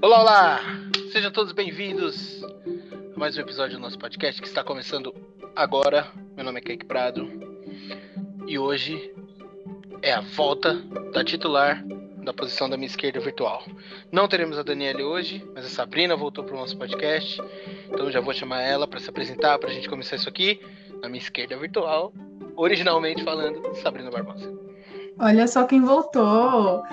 Olá, olá! Sejam todos bem-vindos a mais um episódio do nosso podcast que está começando agora. Meu nome é Kaique Prado e hoje é a volta da titular da posição da minha esquerda virtual. Não teremos a Daniela hoje, mas a Sabrina voltou para o nosso podcast, então já vou chamar ela para se apresentar para a gente começar isso aqui na minha esquerda virtual, originalmente falando Sabrina Barbosa. Olha só quem voltou!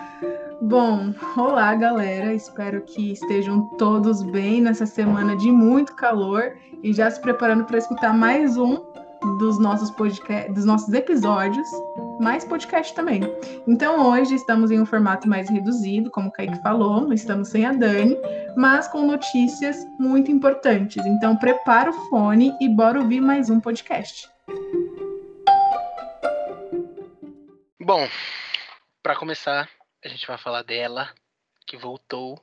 Bom, olá galera, espero que estejam todos bem nessa semana de muito calor e já se preparando para escutar mais um dos nossos podcast, dos nossos episódios, mais podcast também. Então hoje estamos em um formato mais reduzido, como o Kaique falou, estamos sem a Dani, mas com notícias muito importantes. Então prepara o fone e bora ouvir mais um podcast. Bom, para começar, a gente vai falar dela, que voltou.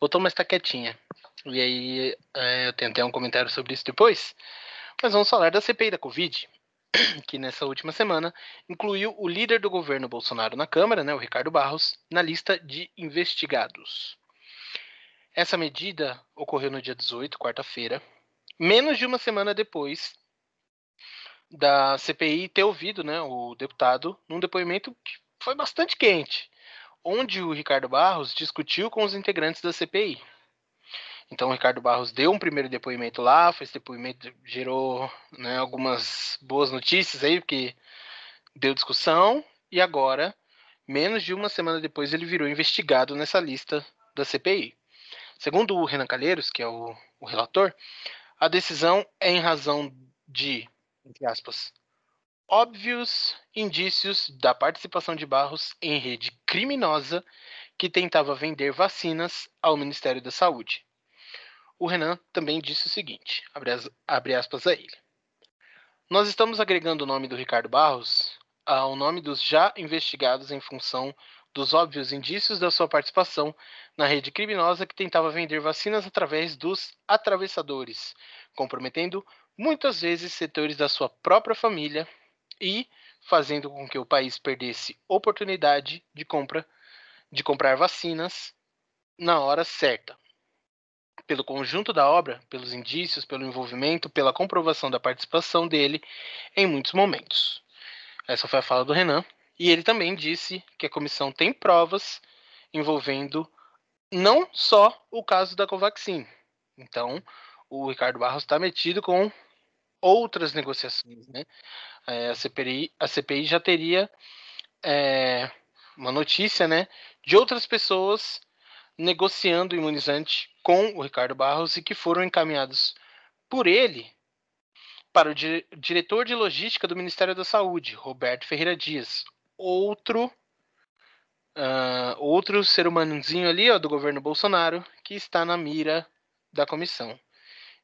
Voltou, mas tá quietinha. E aí, é, eu tenho até um comentário sobre isso depois. Mas vamos falar da CPI da Covid, que nessa última semana incluiu o líder do governo Bolsonaro na Câmara, né, o Ricardo Barros, na lista de investigados. Essa medida ocorreu no dia 18, quarta-feira, menos de uma semana depois da CPI ter ouvido né, o deputado num depoimento que foi bastante quente onde o Ricardo Barros discutiu com os integrantes da CPI. Então, o Ricardo Barros deu um primeiro depoimento lá, foi esse depoimento gerou né, algumas boas notícias aí, porque deu discussão, e agora, menos de uma semana depois, ele virou investigado nessa lista da CPI. Segundo o Renan Calheiros, que é o, o relator, a decisão é em razão de, entre aspas, óbvios indícios da participação de Barros em rede criminosa que tentava vender vacinas ao Ministério da Saúde. O Renan também disse o seguinte: abre, aspas a ele. Nós estamos agregando o nome do Ricardo Barros ao nome dos já investigados em função dos óbvios indícios da sua participação na rede criminosa que tentava vender vacinas através dos atravessadores, comprometendo muitas vezes setores da sua própria família e fazendo com que o país perdesse oportunidade de compra de comprar vacinas na hora certa. Pelo conjunto da obra, pelos indícios, pelo envolvimento, pela comprovação da participação dele em muitos momentos. Essa foi a fala do Renan. E ele também disse que a comissão tem provas envolvendo não só o caso da Covaxin. Então, o Ricardo Barros está metido com outras negociações, né? É, a, CPI, a CPI já teria é, uma notícia, né, de outras pessoas negociando imunizante com o Ricardo Barros e que foram encaminhados por ele para o dire diretor de logística do Ministério da Saúde, Roberto Ferreira Dias, outro uh, outro ser humanozinho ali ó, do governo Bolsonaro que está na mira da comissão.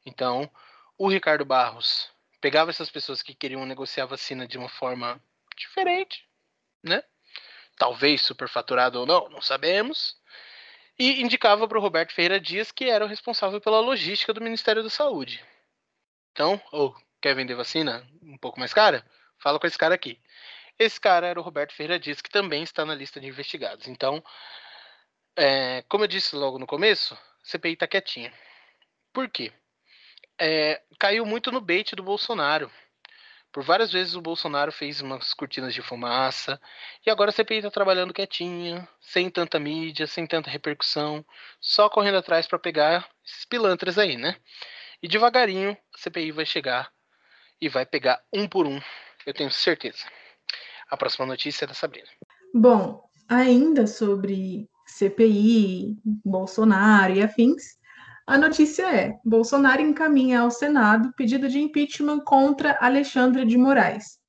Então, o Ricardo Barros pegava essas pessoas que queriam negociar vacina de uma forma diferente, né? Talvez superfaturado ou não, não sabemos. E indicava para o Roberto Ferreira Dias, que era o responsável pela logística do Ministério da Saúde. Então, ou oh, quer vender vacina um pouco mais cara? Fala com esse cara aqui. Esse cara era o Roberto Ferreira Dias, que também está na lista de investigados. Então, é, como eu disse logo no começo, a CPI está quietinha. Por quê? É, caiu muito no bait do Bolsonaro. Por várias vezes o Bolsonaro fez umas cortinas de fumaça e agora a CPI está trabalhando quietinha, sem tanta mídia, sem tanta repercussão, só correndo atrás para pegar esses pilantras aí, né? E devagarinho a CPI vai chegar e vai pegar um por um, eu tenho certeza. A próxima notícia é da Sabrina. Bom, ainda sobre CPI, Bolsonaro e afins, a notícia é: Bolsonaro encaminha ao Senado pedido de impeachment contra Alexandre de Moraes.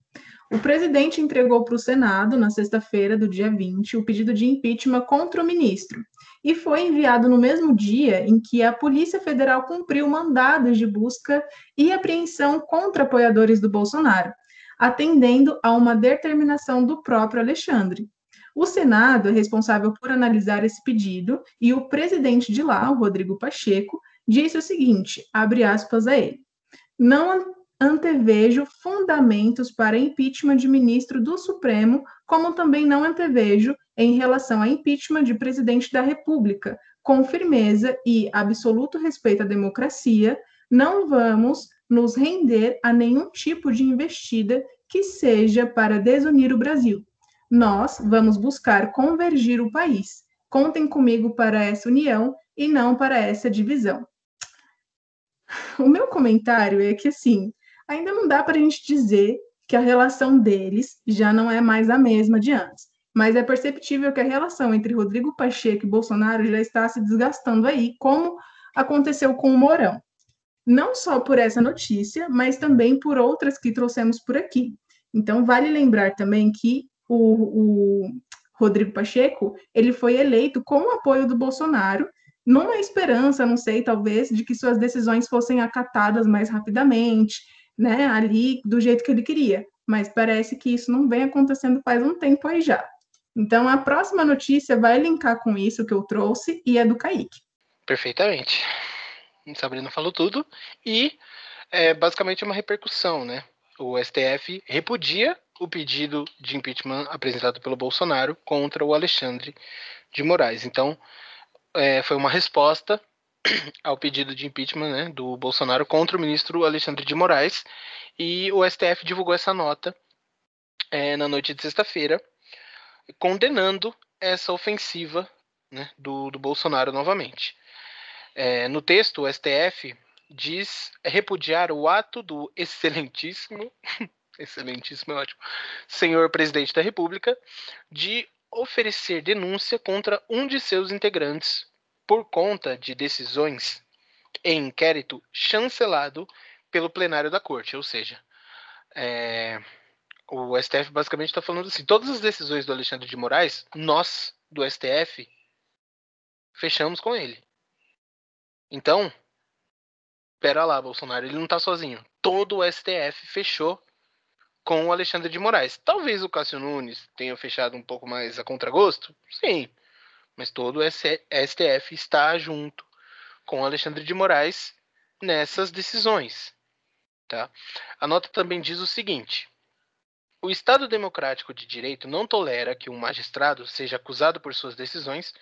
O presidente entregou para o Senado, na sexta-feira do dia 20, o pedido de impeachment contra o ministro, e foi enviado no mesmo dia em que a Polícia Federal cumpriu mandados de busca e apreensão contra apoiadores do Bolsonaro, atendendo a uma determinação do próprio Alexandre. O Senado é responsável por analisar esse pedido e o presidente de lá, o Rodrigo Pacheco, disse o seguinte, abre aspas a ele, não antevejo fundamentos para impeachment de ministro do Supremo, como também não antevejo em relação a impeachment de presidente da República. Com firmeza e absoluto respeito à democracia, não vamos nos render a nenhum tipo de investida que seja para desunir o Brasil. Nós vamos buscar convergir o país. Contem comigo para essa união e não para essa divisão. O meu comentário é que, assim, ainda não dá para a gente dizer que a relação deles já não é mais a mesma de antes. Mas é perceptível que a relação entre Rodrigo Pacheco e Bolsonaro já está se desgastando aí, como aconteceu com o Mourão. Não só por essa notícia, mas também por outras que trouxemos por aqui. Então, vale lembrar também que o, o Rodrigo Pacheco ele foi eleito com o apoio do Bolsonaro numa esperança, não sei, talvez, de que suas decisões fossem acatadas mais rapidamente, né, ali do jeito que ele queria. Mas parece que isso não vem acontecendo faz um tempo aí já. Então, a próxima notícia vai linkar com isso que eu trouxe e é do Kaique. Perfeitamente. Sabrina falou tudo. E é basicamente uma repercussão, né? O STF repudia o pedido de impeachment apresentado pelo Bolsonaro contra o Alexandre de Moraes. Então, é, foi uma resposta ao pedido de impeachment né, do Bolsonaro contra o ministro Alexandre de Moraes. E o STF divulgou essa nota é, na noite de sexta-feira, condenando essa ofensiva né, do, do, Bolsonaro novamente. É, no texto, o STF diz repudiar o ato do excelentíssimo, excelentíssimo é ótimo, senhor presidente da República, de oferecer denúncia contra um de seus integrantes por conta de decisões em inquérito chancelado pelo plenário da corte, ou seja, é, o STF basicamente está falando assim: todas as decisões do Alexandre de Moraes, nós do STF fechamos com ele. Então, pera lá, Bolsonaro, ele não está sozinho. Todo o STF fechou com o Alexandre de Moraes. Talvez o Cássio Nunes tenha fechado um pouco mais a contragosto, sim, mas todo o STF está junto com o Alexandre de Moraes nessas decisões. Tá? A nota também diz o seguinte: o Estado democrático de direito não tolera que um magistrado seja acusado por suas decisões,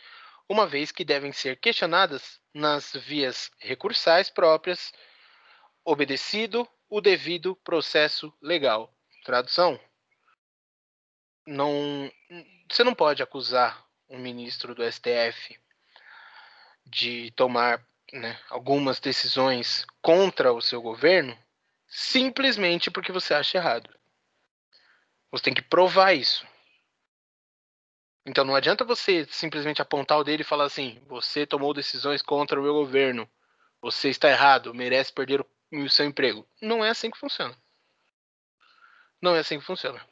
uma vez que devem ser questionadas nas vias recursais próprias, obedecido o devido processo legal. Tradução: não, você não pode acusar um ministro do STF de tomar né, algumas decisões contra o seu governo simplesmente porque você acha errado. Você tem que provar isso. Então não adianta você simplesmente apontar o dedo e falar assim: você tomou decisões contra o meu governo, você está errado, merece perder o seu emprego. Não é assim que funciona. Não é assim que funciona.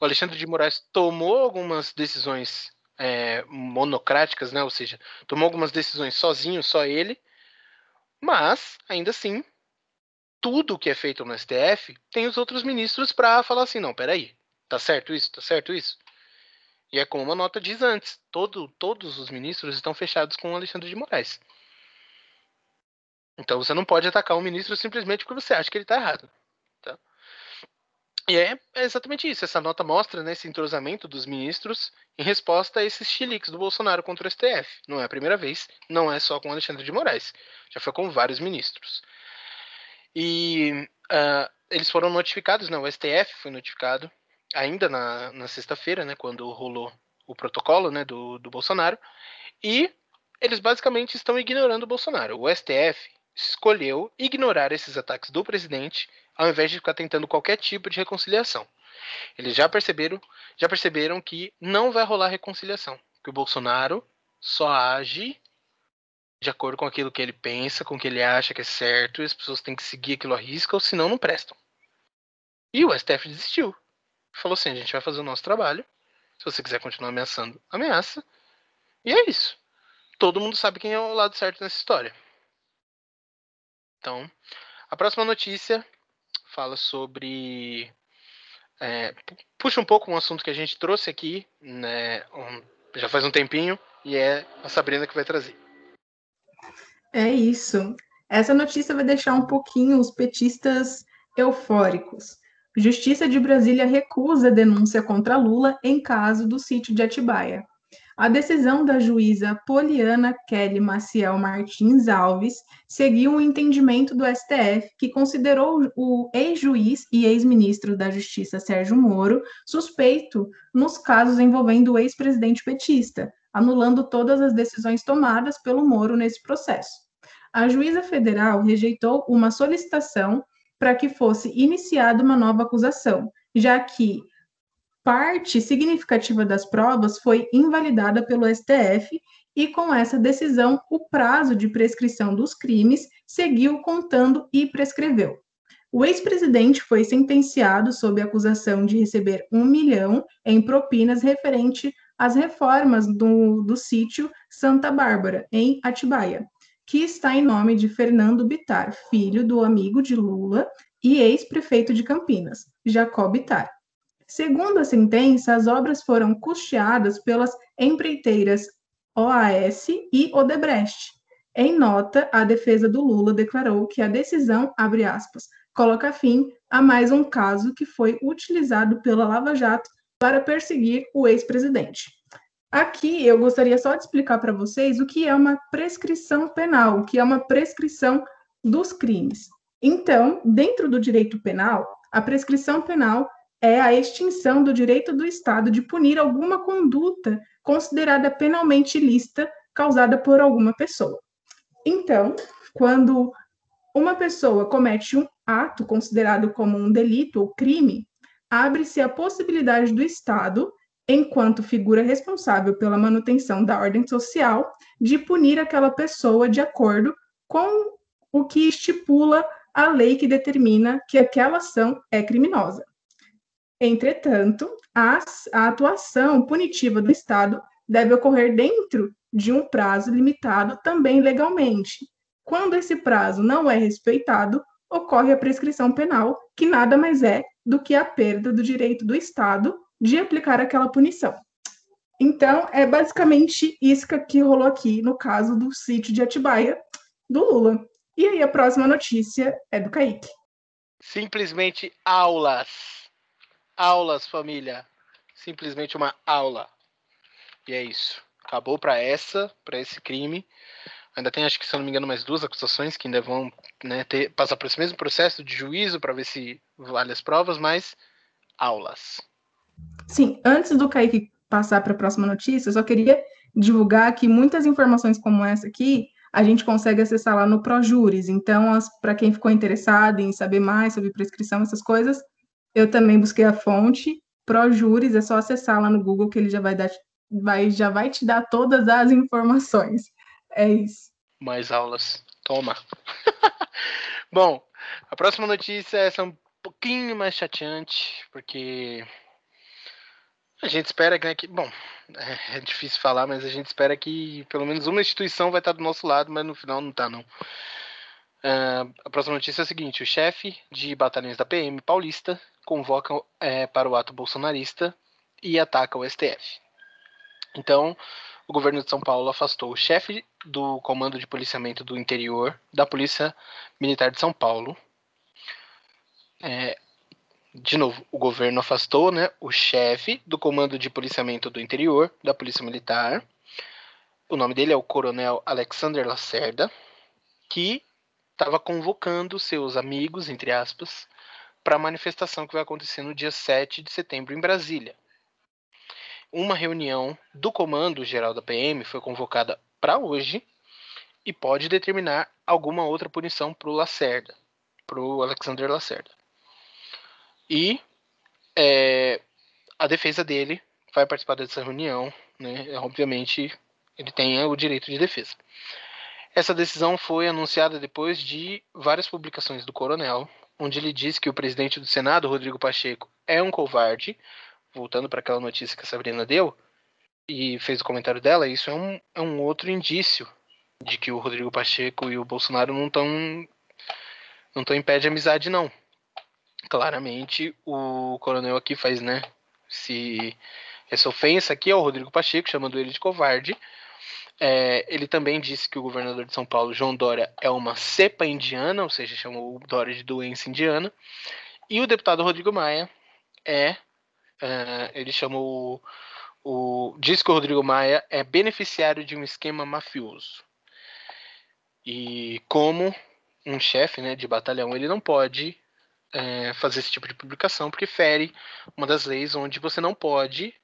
O Alexandre de Moraes tomou algumas decisões é, monocráticas, né? Ou seja, tomou algumas decisões sozinho, só ele, mas ainda assim, tudo que é feito no STF tem os outros ministros para falar assim, não, peraí, tá certo isso, tá certo isso. E é como a nota diz antes, todo, todos os ministros estão fechados com o Alexandre de Moraes. Então você não pode atacar um ministro simplesmente porque você acha que ele está errado. E é, exatamente isso. Essa nota mostra né, esse entrosamento dos ministros em resposta a esses chiliques do Bolsonaro contra o STF. Não é a primeira vez, não é só com Alexandre de Moraes. Já foi com vários ministros. E uh, eles foram notificados, né, o STF foi notificado ainda na, na sexta-feira, né, quando rolou o protocolo né, do, do Bolsonaro. E eles basicamente estão ignorando o Bolsonaro. O STF escolheu ignorar esses ataques do presidente ao invés de ficar tentando qualquer tipo de reconciliação. Eles já perceberam, já perceberam que não vai rolar reconciliação, que o Bolsonaro só age de acordo com aquilo que ele pensa, com o que ele acha que é certo, e as pessoas têm que seguir aquilo à risca, ou senão não prestam. E o STF desistiu. Falou assim: a gente vai fazer o nosso trabalho. Se você quiser continuar ameaçando, ameaça. E é isso. Todo mundo sabe quem é o lado certo nessa história. Então, a próxima notícia fala sobre. É, puxa um pouco um assunto que a gente trouxe aqui, né, um, já faz um tempinho, e é a Sabrina que vai trazer. É isso. Essa notícia vai deixar um pouquinho os petistas eufóricos. Justiça de Brasília recusa denúncia contra Lula em caso do sítio de Atibaia. A decisão da juíza Poliana Kelly Maciel Martins Alves seguiu o entendimento do STF, que considerou o ex-juiz e ex-ministro da Justiça Sérgio Moro suspeito nos casos envolvendo o ex-presidente petista, anulando todas as decisões tomadas pelo Moro nesse processo. A juíza federal rejeitou uma solicitação para que fosse iniciada uma nova acusação, já que parte significativa das provas foi invalidada pelo STF e com essa decisão o prazo de prescrição dos crimes seguiu contando e prescreveu. O ex-presidente foi sentenciado sob acusação de receber um milhão em propinas referente às reformas do, do sítio Santa Bárbara, em Atibaia, que está em nome de Fernando Bitar, filho do amigo de Lula e ex-prefeito de Campinas, Jacob Bitar. Segundo a sentença, as obras foram custeadas pelas empreiteiras OAS e Odebrecht. Em nota, a defesa do Lula declarou que a decisão, abre aspas, coloca fim a mais um caso que foi utilizado pela Lava Jato para perseguir o ex-presidente. Aqui eu gostaria só de explicar para vocês o que é uma prescrição penal, o que é uma prescrição dos crimes. Então, dentro do direito penal, a prescrição penal é a extinção do direito do Estado de punir alguma conduta considerada penalmente ilícita causada por alguma pessoa. Então, quando uma pessoa comete um ato considerado como um delito ou crime, abre-se a possibilidade do Estado, enquanto figura responsável pela manutenção da ordem social, de punir aquela pessoa de acordo com o que estipula a lei que determina que aquela ação é criminosa. Entretanto, a, a atuação punitiva do Estado deve ocorrer dentro de um prazo limitado também legalmente. Quando esse prazo não é respeitado, ocorre a prescrição penal, que nada mais é do que a perda do direito do Estado de aplicar aquela punição. Então, é basicamente isso que rolou aqui no caso do sítio de Atibaia do Lula. E aí, a próxima notícia é do Kaique. Simplesmente aulas aulas, família. Simplesmente uma aula. E é isso. Acabou para essa, para esse crime. Ainda tem, acho que se eu não me engano, mais duas acusações que ainda vão né, ter, passar por esse mesmo processo de juízo para ver se vale as provas, mas aulas. Sim, antes do Kaique passar para a próxima notícia, eu só queria divulgar que muitas informações como essa aqui a gente consegue acessar lá no ProJuris. Então, para quem ficou interessado em saber mais sobre prescrição, essas coisas, eu também busquei a fonte, ProJuris, é só acessar lá no Google que ele já vai dar, vai, já vai te dar todas as informações. É isso. Mais aulas. Toma. Bom, a próxima notícia é um pouquinho mais chateante, porque a gente espera né, que, bom, é, é difícil falar, mas a gente espera que pelo menos uma instituição vai estar do nosso lado, mas no final não está não. Uh, a próxima notícia é a seguinte: o chefe de batalhões da PM paulista convoca é, para o ato bolsonarista e ataca o STF. Então, o governo de São Paulo afastou o chefe do Comando de Policiamento do Interior da Polícia Militar de São Paulo. É, de novo, o governo afastou né, o chefe do Comando de Policiamento do Interior da Polícia Militar. O nome dele é o Coronel Alexander Lacerda, que estava convocando seus amigos, entre aspas, para a manifestação que vai acontecer no dia 7 de setembro em Brasília. Uma reunião do Comando Geral da PM foi convocada para hoje e pode determinar alguma outra punição para o Lacerda, para o Alexander Lacerda. E é, a defesa dele vai participar dessa reunião, né? Obviamente, ele tem o direito de defesa. Essa decisão foi anunciada depois de várias publicações do coronel, onde ele diz que o presidente do Senado, Rodrigo Pacheco, é um covarde, voltando para aquela notícia que a Sabrina deu, e fez o comentário dela, isso é um, é um outro indício de que o Rodrigo Pacheco e o Bolsonaro não estão não estão em pé de amizade, não. Claramente, o coronel aqui faz, né, se essa ofensa aqui ao Rodrigo Pacheco, chamando ele de covarde, É, ele também disse que o governador de São Paulo, João Dória, é uma cepa indiana, ou seja, chamou Dória de doença indiana. E o deputado Rodrigo Maia é. Uh, ele chamou. O, diz que o Rodrigo Maia é beneficiário de um esquema mafioso. E como um chefe né, de batalhão, ele não pode é, fazer esse tipo de publicação, porque fere uma das leis onde você não pode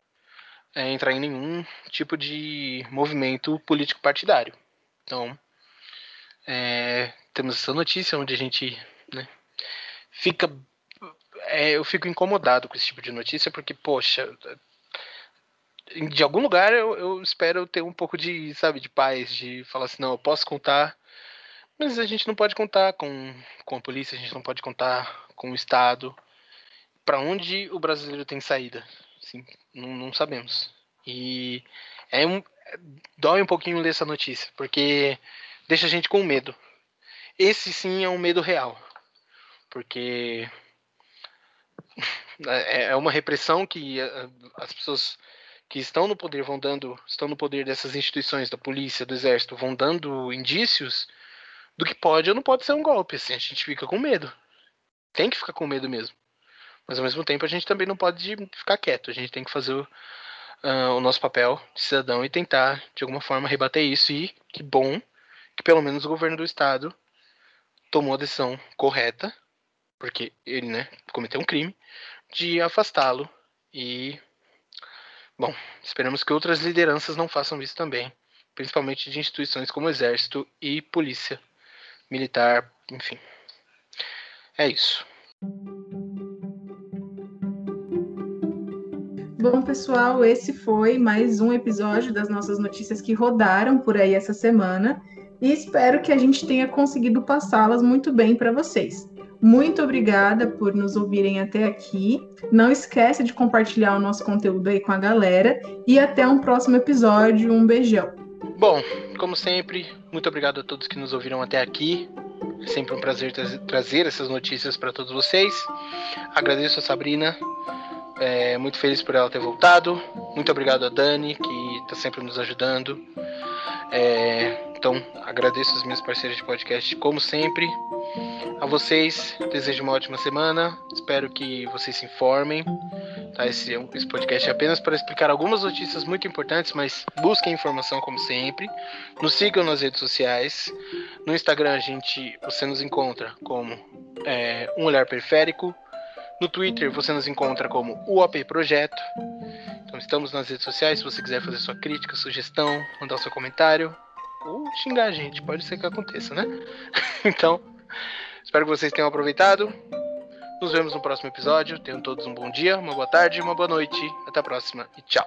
entrar em nenhum tipo de movimento político partidário. Então, é, temos essa notícia onde a gente né, fica. É, eu fico incomodado com esse tipo de notícia, porque, poxa, de algum lugar eu, eu espero ter um pouco de, sabe, de paz, de falar assim, não, eu posso contar, mas a gente não pode contar com, com a polícia, a gente não pode contar com o Estado. Para onde o brasileiro tem saída? Assim, não, não sabemos. E é um, dói um pouquinho ler essa notícia, porque deixa a gente com medo. Esse sim é um medo real, porque é, é uma repressão que as pessoas que estão no poder vão dando, estão no poder dessas instituições, da polícia, do exército, vão dando indícios do que pode ou não pode ser um golpe. Assim, a gente fica com medo. Tem que ficar com medo mesmo. Mas ao mesmo tempo a gente também não pode ficar quieto. A gente tem que fazer o, uh, o nosso papel de cidadão e tentar, de alguma forma, rebater isso. E que bom que pelo menos o governo do estado tomou a decisão correta, porque ele né, cometeu um crime, de afastá-lo. E, bom, esperamos que outras lideranças não façam isso também, principalmente de instituições como Exército e Polícia Militar, enfim. É isso. Bom, pessoal, esse foi mais um episódio das nossas notícias que rodaram por aí essa semana e espero que a gente tenha conseguido passá-las muito bem para vocês. Muito obrigada por nos ouvirem até aqui. Não esquece de compartilhar o nosso conteúdo aí com a galera e até um próximo episódio. Um beijão. Bom, como sempre, muito obrigado a todos que nos ouviram até aqui. É sempre um prazer tra trazer essas notícias para todos vocês. Agradeço a Sabrina é, muito feliz por ela ter voltado. Muito obrigado a Dani, que está sempre nos ajudando. É, então, agradeço os meus parceiros de podcast, como sempre. A vocês, desejo uma ótima semana. Espero que vocês se informem. Tá? Esse, esse podcast é apenas para explicar algumas notícias muito importantes, mas busquem informação como sempre. Nos sigam nas redes sociais. No Instagram, a gente, você nos encontra como é, Um Olhar Periférico. No Twitter você nos encontra como UOP Projeto. Então estamos nas redes sociais se você quiser fazer sua crítica, sugestão, mandar seu comentário ou xingar a gente, pode ser que aconteça, né? então, espero que vocês tenham aproveitado. Nos vemos no próximo episódio. Tenham todos um bom dia, uma boa tarde, uma boa noite. Até a próxima e tchau.